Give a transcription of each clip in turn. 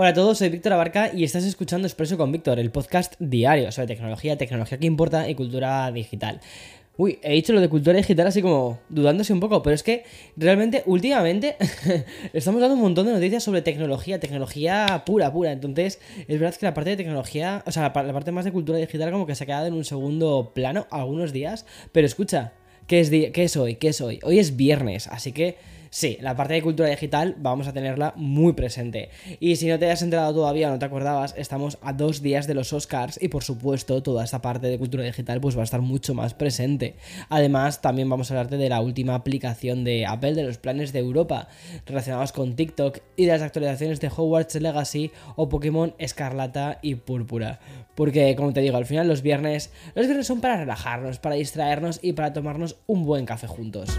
Hola a todos, soy Víctor Abarca y estás escuchando Expreso con Víctor, el podcast diario sobre tecnología, tecnología que importa y cultura digital. Uy, he dicho lo de cultura digital así como dudándose un poco, pero es que realmente últimamente estamos dando un montón de noticias sobre tecnología, tecnología pura, pura. Entonces, es verdad que la parte de tecnología, o sea, la parte más de cultura digital como que se ha quedado en un segundo plano algunos días. Pero escucha, ¿qué es, ¿qué es hoy? ¿Qué es hoy? Hoy es viernes, así que sí, la parte de cultura digital vamos a tenerla muy presente. Y si no te has enterado todavía, no te acordabas, estamos a dos días de los Oscars y por supuesto toda esta parte de cultura digital pues va a estar mucho más presente. Además, también vamos a hablarte de la última aplicación de Apple, de los planes de Europa relacionados con TikTok y de las actualizaciones de Hogwarts Legacy o Pokémon Escarlata y Púrpura. Porque, como te digo, al final los viernes, los viernes son para relajarnos, para distraernos y para tomarnos un buen café juntos.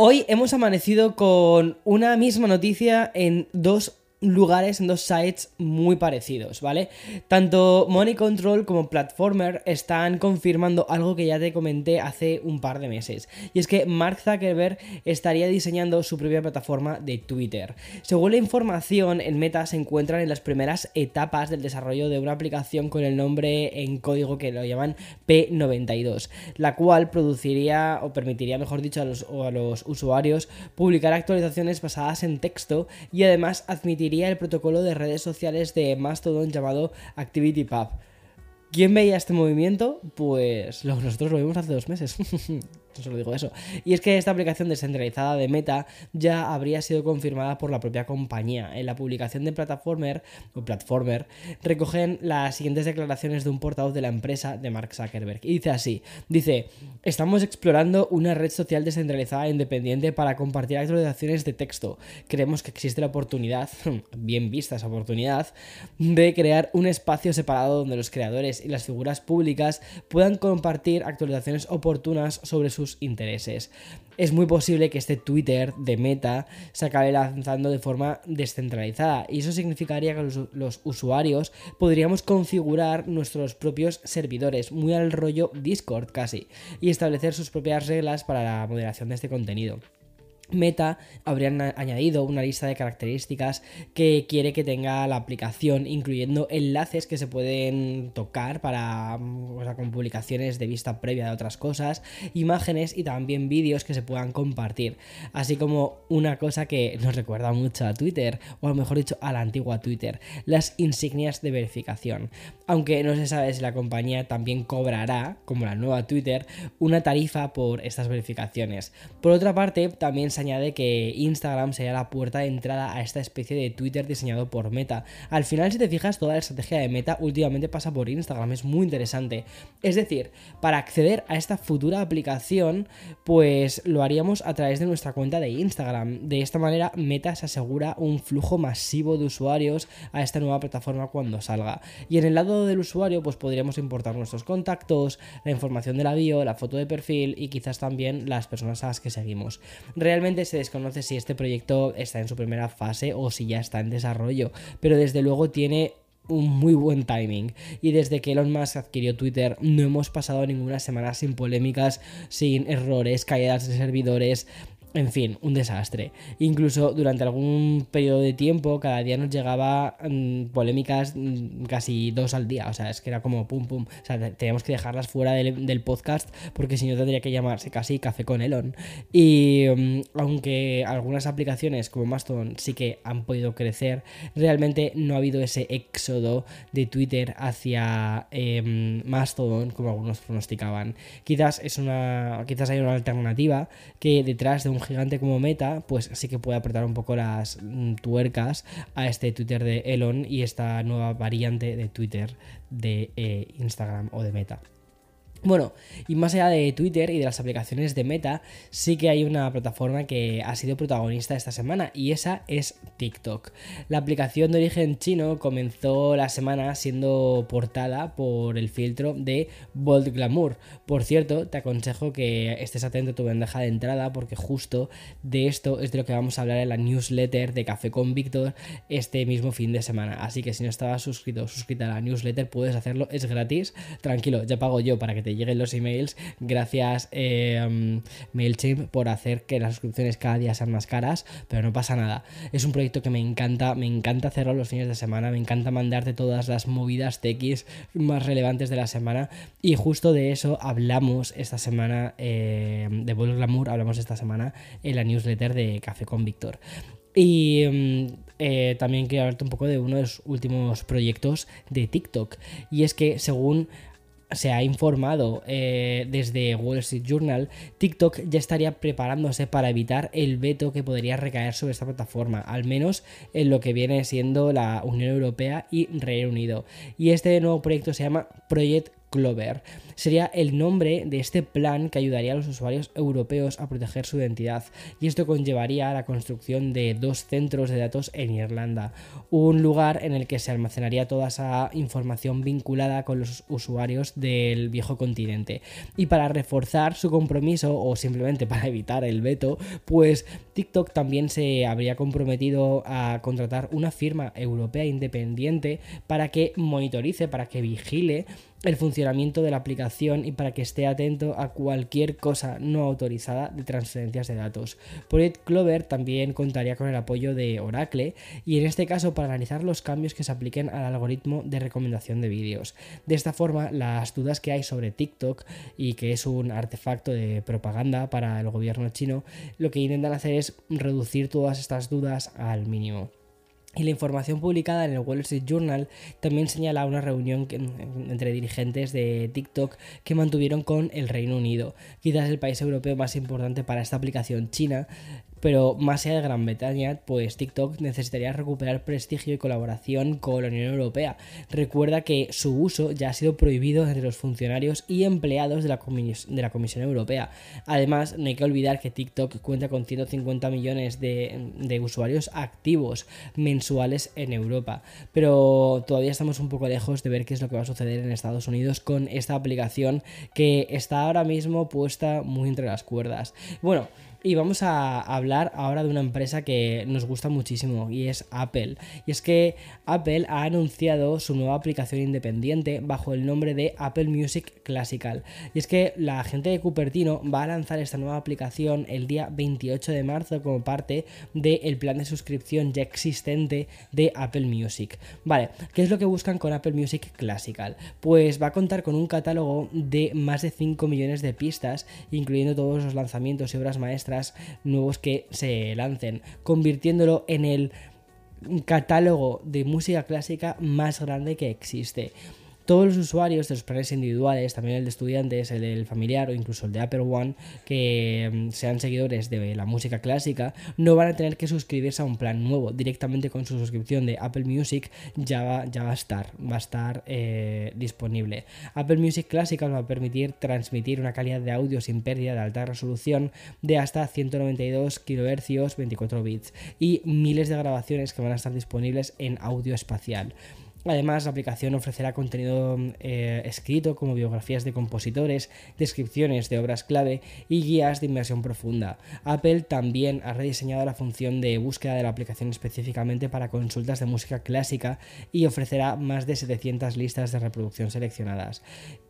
Hoy hemos amanecido con una misma noticia en dos lugares, en dos sites muy parecidos, ¿vale? Tanto Money Control como Platformer están confirmando algo que ya te comenté hace un par de meses. Y es que Mark Zuckerberg estaría diseñando su propia plataforma de Twitter. Según la información, en Meta se encuentran en las primeras etapas del desarrollo de una aplicación con el nombre en código que lo llaman P92, la cual produciría o permitiría, mejor dicho, a los, a los usuarios publicar actualizaciones basadas en texto y además admitir el protocolo de redes sociales de Mastodon llamado ActivityPub. ¿Quién veía este movimiento? Pues nosotros lo vimos hace dos meses. solo digo eso. Y es que esta aplicación descentralizada de Meta ya habría sido confirmada por la propia compañía. En la publicación de Platformer, o Platformer, recogen las siguientes declaraciones de un portavoz de la empresa de Mark Zuckerberg. Y dice así: dice, estamos explorando una red social descentralizada e independiente para compartir actualizaciones de texto. Creemos que existe la oportunidad, bien vista esa oportunidad, de crear un espacio separado donde los creadores y las figuras públicas puedan compartir actualizaciones oportunas sobre sus intereses. Es muy posible que este Twitter de Meta se acabe lanzando de forma descentralizada y eso significaría que los, los usuarios podríamos configurar nuestros propios servidores, muy al rollo Discord casi, y establecer sus propias reglas para la moderación de este contenido. Meta habrían añadido una lista de características que quiere que tenga la aplicación, incluyendo enlaces que se pueden tocar para sea, con publicaciones de vista previa de otras cosas, imágenes y también vídeos que se puedan compartir, así como una cosa que nos recuerda mucho a Twitter, o a lo mejor dicho a la antigua Twitter, las insignias de verificación. Aunque no se sabe si la compañía también cobrará, como la nueva Twitter, una tarifa por estas verificaciones. Por otra parte, también se añade que Instagram sería la puerta de entrada a esta especie de Twitter diseñado por Meta. Al final, si te fijas, toda la estrategia de Meta últimamente pasa por Instagram, es muy interesante. Es decir, para acceder a esta futura aplicación, pues lo haríamos a través de nuestra cuenta de Instagram. De esta manera, Meta se asegura un flujo masivo de usuarios a esta nueva plataforma cuando salga. Y en el lado del usuario, pues podríamos importar nuestros contactos, la información de la bio, la foto de perfil y quizás también las personas a las que seguimos. Realmente se desconoce si este proyecto está en su primera fase o si ya está en desarrollo, pero desde luego tiene un muy buen timing. Y desde que Elon Musk adquirió Twitter, no hemos pasado ninguna semana sin polémicas, sin errores, caídas de servidores, En fin, un desastre. Incluso durante algún periodo de tiempo, cada día nos llegaba mm, polémicas mm, casi dos al día. O sea, es que era como pum pum. O sea, teníamos que dejarlas fuera del, podcast porque si no tendría que llamarse casi café con Elon. Y mm, aunque algunas aplicaciones como Mastodon sí que han podido crecer, realmente no ha habido ese éxodo de Twitter hacia em, Mastodon como algunos pronosticaban. Quizás es una. Quizás hay una alternativa que detrás de un gigante como Meta, pues sí que puede apretar un poco las mm, tuercas a este Twitter de Elon y esta nueva variante de Twitter de eh, Instagram o de Meta. Bueno, y más allá de Twitter y de las aplicaciones de Meta, sí que hay una plataforma que ha sido protagonista esta semana y esa es TikTok. La aplicación de origen chino comenzó la semana siendo portada por el filtro de Bold Glamour. Por cierto, te aconsejo que estés atento a tu bandeja de entrada porque justo de esto es de lo que vamos a hablar en la newsletter de Café con Víctor este mismo fin de semana. Así que si no estabas suscrito suscrita a la newsletter puedes hacerlo, es gratis. Tranquilo, ya pago yo para que te lleguen los emails. Gracias eh, MailChimp por hacer que las suscripciones cada día sean más caras, pero no pasa nada. Es un proyecto que me encanta, me encanta hacerlo los fines de semana, me encanta mandarte todas las movidas TX más relevantes de la semana y justo de eso hablamos esta semana eh, de Vol Glamour, hablamos esta semana en la newsletter de Café con Víctor. Y mm, eh, también quiero hablarte un poco de uno de los últimos proyectos de TikTok. Y es que según se ha informado eh, desde Wall Street Journal, TikTok ya estaría preparándose para evitar el veto que podría recaer sobre esta plataforma, al menos en lo que viene siendo la Unión Europea y Reino Unido. Y este nuevo proyecto se llama Project Clover. Sería el nombre de este plan que ayudaría a los usuarios europeos a proteger su identidad y esto conllevaría la construcción de dos centros de datos en Irlanda, un lugar en el que se almacenaría toda esa información vinculada con los usuarios del viejo continente. Y para reforzar su compromiso o simplemente para evitar el veto, pues TikTok también se habría comprometido a contratar una firma europea independiente para que monitorice, para que vigile el funcionamiento de la aplicación y para que esté atento a cualquier cosa no autorizada de transferencias de datos. Project Clover también contaría con el apoyo de Oracle y en este caso para analizar los cambios que se apliquen al algoritmo de recomendación de vídeos. De esta forma, las dudas que hay sobre TikTok y que es un artefacto de propaganda para el gobierno chino, lo que intentan hacer es reducir todas estas dudas al mínimo. Y la información publicada en el Wall Street Journal también señala una reunión entre dirigentes de TikTok que mantuvieron con el Reino Unido, quizás el país europeo más importante para esta aplicación china, pero más allá de Gran Bretaña, pues TikTok necesitaría recuperar prestigio y colaboración con la Unión Europea. Recuerda que su uso ya ha sido prohibido entre los funcionarios y empleados de la, Comisión Europea. Además, no hay que olvidar que TikTok cuenta con 150 millones de usuarios activos mensuales en Europa. Pero todavía estamos un poco lejos de ver qué es lo que va a suceder en Estados Unidos con esta aplicación que está ahora mismo puesta muy entre las cuerdas. Bueno, y vamos a hablar ahora de una empresa que nos gusta muchísimo y es Apple. Y es que Apple ha anunciado su nueva aplicación independiente bajo el nombre de Apple Music Classical. Y es que la gente de Cupertino va a lanzar esta nueva aplicación el día 28 de marzo como parte del plan de suscripción ya existente de Apple Music. Vale, ¿qué es lo que buscan con Apple Music Classical? Pues va a contar con un catálogo de más de 5 millones de pistas, incluyendo todos los lanzamientos y obras maestras nuevos que se lancen, convirtiéndolo en el catálogo de música clásica más grande que existe. Todos los usuarios de los planes individuales, también el de estudiantes, el del familiar o incluso el de Apple One, que mm, sean seguidores de la música clásica, no van a tener que suscribirse a un plan nuevo. Directamente con su suscripción de Apple Music ya va, ya va a estar, va a estar eh, disponible. Apple Music Clásica nos va a permitir transmitir una calidad de audio sin pérdida de alta resolución de hasta 192 kHz 24 bits y miles de grabaciones que van a estar disponibles en audio espacial. Además, la aplicación ofrecerá contenido eh, escrito como biografías de compositores, descripciones de obras clave y guías de inmersión profunda. Apple también ha rediseñado la función de búsqueda de la aplicación específicamente para consultas de música clásica y ofrecerá más de 700 listas de reproducción seleccionadas.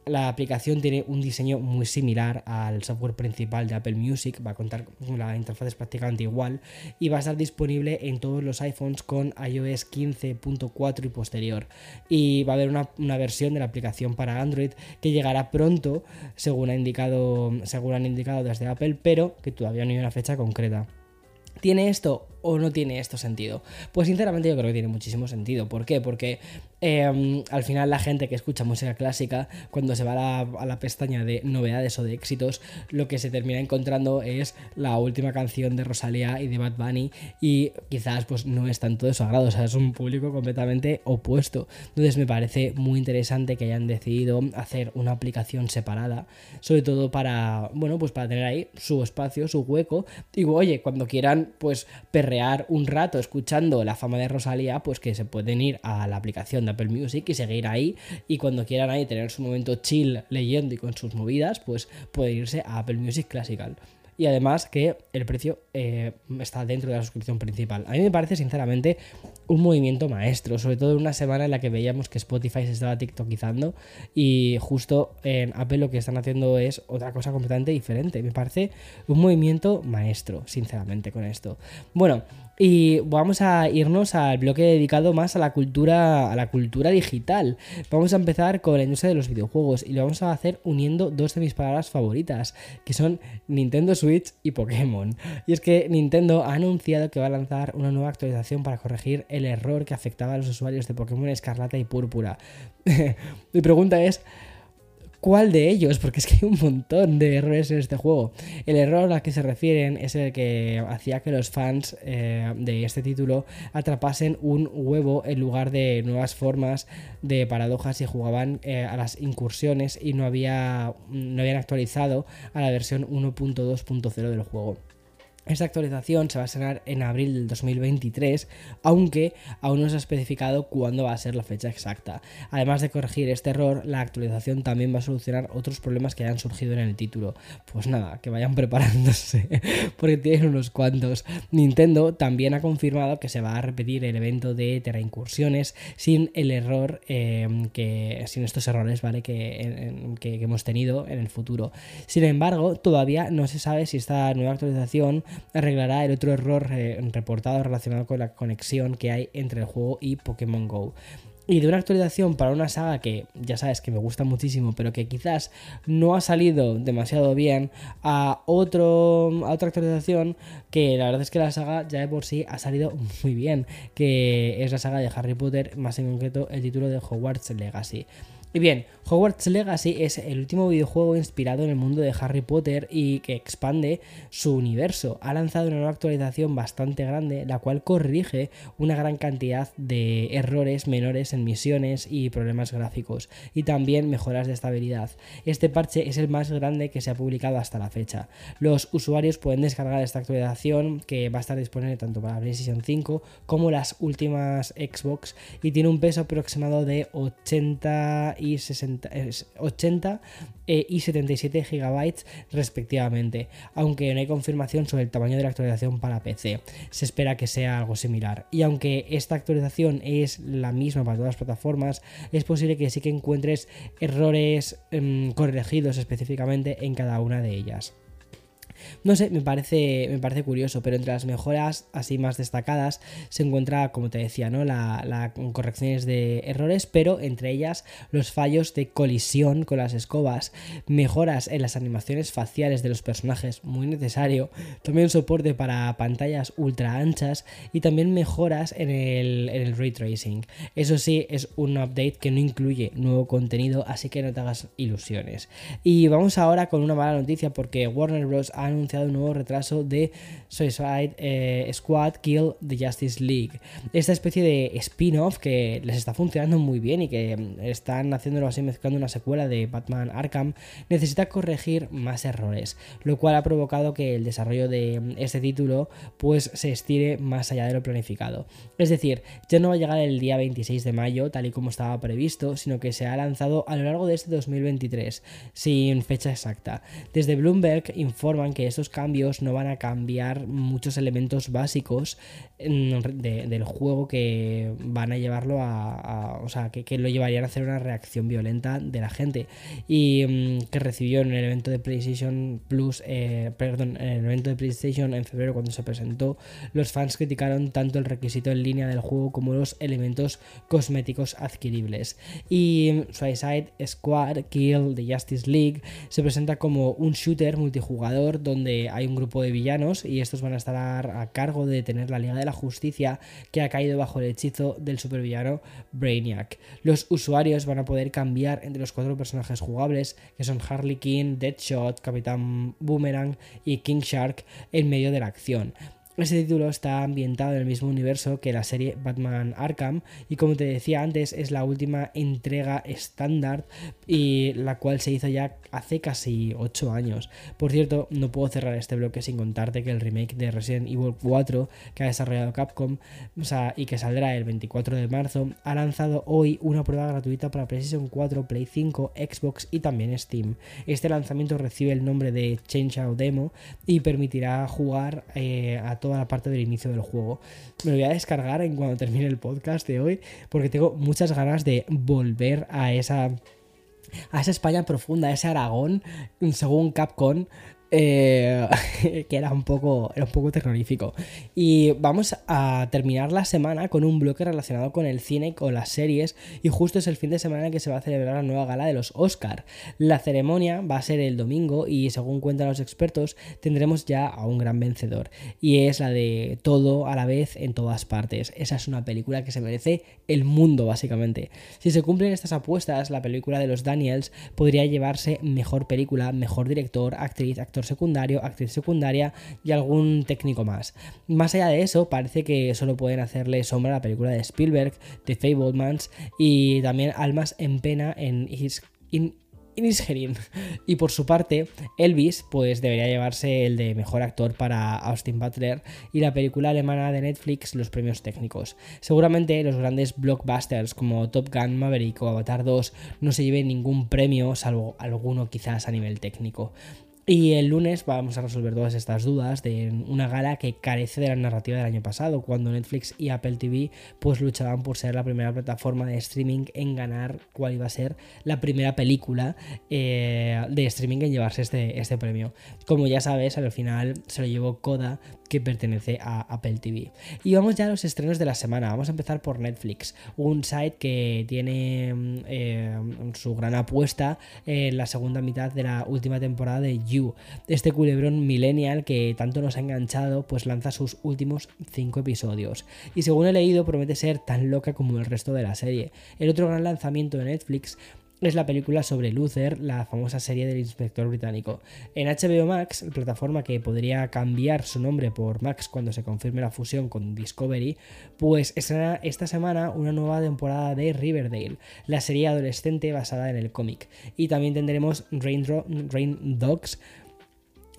La aplicación tiene un diseño muy similar al software principal de Apple Music, va a contar con la interfaz es prácticamente igual y va a estar disponible en todos los iPhones con iOS 15.4 y posterior. Y va a haber una, una, versión de la aplicación para Android que llegará pronto, según, indicado, según han indicado desde Apple, pero que todavía no hay una fecha concreta. ¿Tiene esto o no tiene esto sentido? Pues sinceramente yo creo que tiene muchísimo sentido. ¿Por qué? Porque em, al final la gente que escucha música clásica, cuando se va a la, pestaña de novedades o de éxitos, lo que se termina encontrando es la última canción de Rosalía y de Bad Bunny y quizás pues no es tanto de su agrado, o sea, es un público completamente opuesto. Entonces me parece muy interesante que hayan decidido hacer una aplicación separada, sobre todo para, bueno, pues para tener ahí su espacio, su hueco. Digo, oye, cuando quieran pues perrear un rato escuchando la fama de Rosalía, pues que se pueden ir a la aplicación de Apple Music y seguir ahí. Y cuando quieran ahí tener su momento chill leyendo y con sus movidas, pues pueden irse a Apple Music Classical y además que el precio eh, está dentro de la suscripción principal. A mí me parece sinceramente un movimiento maestro, sobre todo en una semana en la que veíamos que Spotify se estaba tiktokizando y justo en Apple lo que están haciendo es otra cosa completamente diferente. Me parece un movimiento maestro, sinceramente, con esto. Bueno, y vamos a irnos al bloque dedicado más a la cultura, a la cultura digital. Vamos a empezar con la industria de los videojuegos y lo vamos a hacer uniendo dos de mis palabras favoritas, que son Nintendo Switch y Pokémon. Y es que Nintendo ha anunciado que va a lanzar una nueva actualización para corregir el error que afectaba a los usuarios de Pokémon Escarlata y Púrpura. Mi pregunta es, cuál de ellos, porque es que hay un montón de errores en este juego. El error al que se refieren es el que hacía que los fans eh, de este título atrapasen un huevo en lugar de nuevas formas de paradojas y jugaban eh, a las incursiones y no, había, no habían actualizado a la versión 1.2.0 del juego. Esta actualización se va a estrenar en abril del 2023, aunque aún no se ha especificado cuándo va a ser la fecha exacta. Además de corregir este error, la actualización también va a solucionar otros problemas que hayan surgido en el título. Pues nada, que vayan preparándose, porque tienen unos cuantos. Nintendo también ha confirmado que se va a repetir el evento de Terra Incursiones sin el error em, que. sin estos errores, ¿vale? Que, que hemos tenido en el futuro. Sin embargo, todavía no se sabe si esta nueva actualización arreglará el otro error eh, reportado relacionado con la conexión que hay entre el juego y Pokémon Go. Y de una actualización para una saga que ya sabes que me gusta muchísimo, pero que quizás no ha salido demasiado bien, a, otro, a otra actualización que la verdad es que la saga ya de por sí ha salido muy bien, que es la saga de Harry Potter, más en concreto el título de Hogwarts Legacy. Y bien, Hogwarts Legacy es el último videojuego inspirado en el mundo de Harry Potter y que expande su universo. Ha lanzado una nueva actualización bastante grande, la cual corrige una gran cantidad de errores menores en misiones y problemas gráficos, y también mejoras de estabilidad. Este parche es el más grande que se ha publicado hasta la fecha. Los usuarios pueden descargar esta actualización que va a estar disponible tanto para PlayStation 5 como las últimas Xbox y tiene un peso aproximado de 80 y 60, 80 eh, y 77 gigabytes respectivamente, aunque no hay confirmación sobre el tamaño de la actualización para PC. Se espera que sea algo similar. Y aunque esta actualización es la misma para todas las plataformas, es posible que sí que encuentres errores em, corregidos específicamente en cada una de ellas. No sé, me parece, me parece curioso, pero entre las mejoras así más destacadas se encuentra, como te decía, ¿no? La, la, correcciones de errores, pero entre ellas los fallos de colisión con las escobas, mejoras en las animaciones faciales de los personajes, muy necesario, también soporte para pantallas ultra anchas y también mejoras en el, en el ray tracing. Eso sí, es un update que no incluye nuevo contenido, así que no te hagas ilusiones. Y vamos ahora con una mala noticia porque Warner Bros. ha anunciado un nuevo retraso de Suicide eh, Squad Kill the Justice League. Esta especie de spin-off que les está funcionando muy bien y que mm, están haciéndolo así mezclando una secuela de Batman Arkham, necesita corregir más errores, lo cual ha provocado que el desarrollo de mm, este título pues se estire más allá de lo planificado. Es decir, ya no va a llegar el día 26 de mayo tal y como estaba previsto, sino que se ha lanzado a lo largo de este 2023, sin fecha exacta. Desde Bloomberg informan que que estos cambios no van a cambiar muchos elementos básicos del juego que van a llevarlo a, o sea, que, lo llevarían a hacer una reacción violenta de la gente y mm, que recibió en el evento de PlayStation Plus, eh, perdón, en el evento de PlayStation en febrero cuando se presentó, los fans criticaron tanto el requisito en línea del juego como los elementos cosméticos adquiribles. Y mm, Suicide Squad Kill the Justice League se presenta como un shooter multijugador donde hay un grupo de villanos y estos van a estar a cargo de tener la Liga de la Justicia que ha caído bajo el hechizo del supervillano Brainiac. Los usuarios van a poder cambiar entre los cuatro personajes jugables que son Harley Quinn, Deadshot, Capitán Boomerang y King Shark en medio de la acción. Este título está ambientado en el mismo universo que la serie Batman Arkham y como te decía antes es la última entrega estándar y la cual se hizo ya hace casi 8 años. Por cierto, no puedo cerrar este bloque sin contarte que el remake de Resident Evil 4 que ha desarrollado Capcom y que saldrá el 24 de marzo ha lanzado hoy una prueba gratuita para PlayStation 4, Play 5, Xbox y también Steam. Este lanzamiento recibe el nombre de Change Out Demo y permitirá jugar eh, a todos toda la parte del inicio del juego. Me lo voy a descargar en cuando termine el podcast de hoy porque tengo muchas ganas de volver a esa a esa España profunda, a ese Aragón, según Capcom, eh, que era un, poco, era un poco terrorífico. Y vamos a terminar la semana con un bloque relacionado con el cine, con las series, y justo es el fin de semana que se va a celebrar la nueva gala de los Oscar. La ceremonia va a ser el domingo y según cuentan los expertos tendremos ya a un gran vencedor, y es la de todo a la vez en todas partes. Esa es una película que se merece el mundo básicamente. Si se cumplen estas apuestas, la película de los Daniels podría llevarse mejor película, mejor director, actriz, actor secundario, actriz secundaria y algún técnico más. Más allá de eso, parece que solo pueden hacerle sombra a la película de Spielberg, The Fablemans y también Almas en Pena en His, y por su parte, Elvis, pues debería llevarse el de mejor actor para Austin Butler y la película alemana de Netflix los premios técnicos. Seguramente los grandes blockbusters como Top Gun Maverick o Avatar 2 no se lleven ningún premio, salvo alguno quizás a nivel técnico. Y el lunes vamos a resolver todas estas dudas de una gala que carece de la narrativa del año pasado, cuando Netflix y Apple TV pues luchaban por ser la primera plataforma de streaming en ganar cuál iba a ser la primera película eh, de streaming en llevarse este, este premio. Como ya sabes, al final se lo llevó Coda que pertenece a Apple TV. Y vamos ya a los estrenos de la semana. Vamos a empezar por Netflix, un site que tiene mm, eh, su gran apuesta en la segunda mitad de la última temporada de You. Este culebrón millennial que tanto nos ha enganchado, pues lanza sus últimos 5 episodios. Y según he leído, promete ser tan loca como el resto de la serie. El otro gran lanzamiento de Netflix es la película sobre Luther, la famosa serie del inspector británico. En HBO Max, plataforma que podría cambiar su nombre por Max cuando se confirme la fusión con Discovery, pues estrena esta semana una nueva temporada de Riverdale, la serie adolescente basada en el cómic. Y también tendremos Rain Dogs,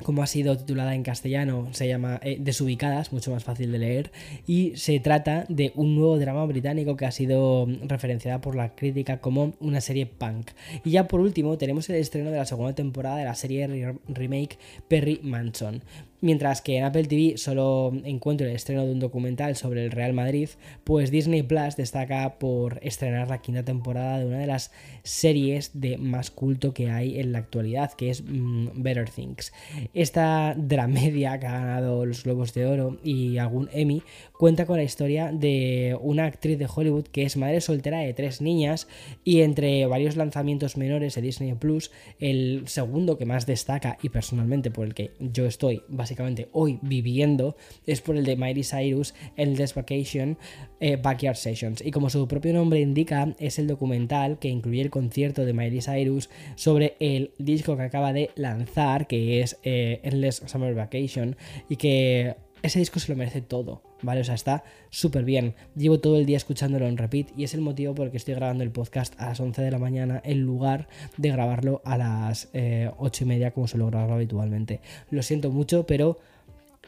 como ha sido titulada en castellano, se llama eh, Desubicadas, mucho más fácil de leer, y se trata de un nuevo drama británico que ha sido referenciada por la crítica como una serie punk. Y ya por último tenemos el estreno de la segunda temporada de la serie remake Perry Manson. Mientras que en Apple TV solo encuentro el estreno de un documental sobre el Real Madrid, pues Disney Plus destaca por estrenar la quinta temporada de una de las series de más culto que hay en la actualidad, que es mm, Better Things. Esta dramedia que ha ganado los Globos de Oro y algún Emmy cuenta con la historia de una actriz de Hollywood que es madre soltera de tres niñas y entre varios lanzamientos menores de Disney Plus, el segundo que más destaca y personalmente por el que yo estoy bastante básicamente hoy viviendo es por el de Miley Cyrus, Endless Vacation eh, Backyard Sessions. Y como su propio nombre indica, es el documental que incluye el concierto de Miley Cyrus sobre el disco que acaba de lanzar, que es eh, Endless Summer Vacation, y que ese disco se lo merece todo, ¿vale? O sea, está súper bien. Llevo todo el día escuchándolo en repeat y es el motivo por el que estoy grabando el podcast a las 11 de la mañana en lugar de grabarlo a las 8 eh, y media como suelo grabarlo habitualmente. Lo siento mucho, pero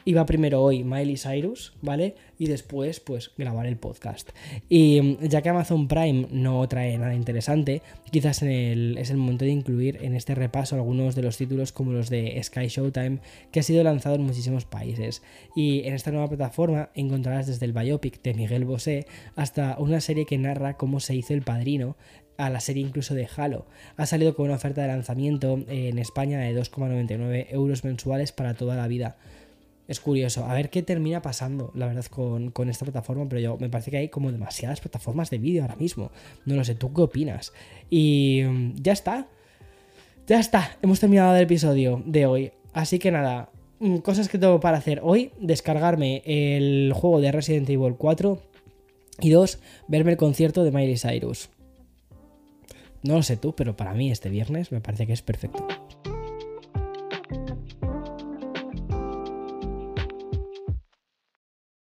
iba primero hoy Miley Cyrus, ¿vale? Y después, pues, grabar el podcast. Y mm, ya que Amazon Prime no trae nada interesante, quizás es el momento de incluir en este repaso algunos de los títulos como los de Sky Showtime, que ha sido lanzado en muchísimos países. Y en esta nueva plataforma encontrarás desde el biopic de Miguel Bosé hasta una serie que narra cómo se hizo el padrino, a la serie incluso de Halo. Ha salido con una oferta de lanzamiento en España de 2,99 euros mensuales para toda la vida es curioso. A ver qué termina pasando, la verdad, con, esta plataforma. Pero yo me parece que hay como demasiadas plataformas de vídeo ahora mismo. No lo sé, ¿tú qué opinas? Y mm, ya está. Ya está. Hemos terminado el episodio de hoy. Así que nada, mm, cosas que tengo para hacer hoy. Descargarme el juego de Resident Evil 4. Y dos, verme el concierto de Miley Cyrus. No lo sé tú, pero para mí este viernes me parece que es perfecto.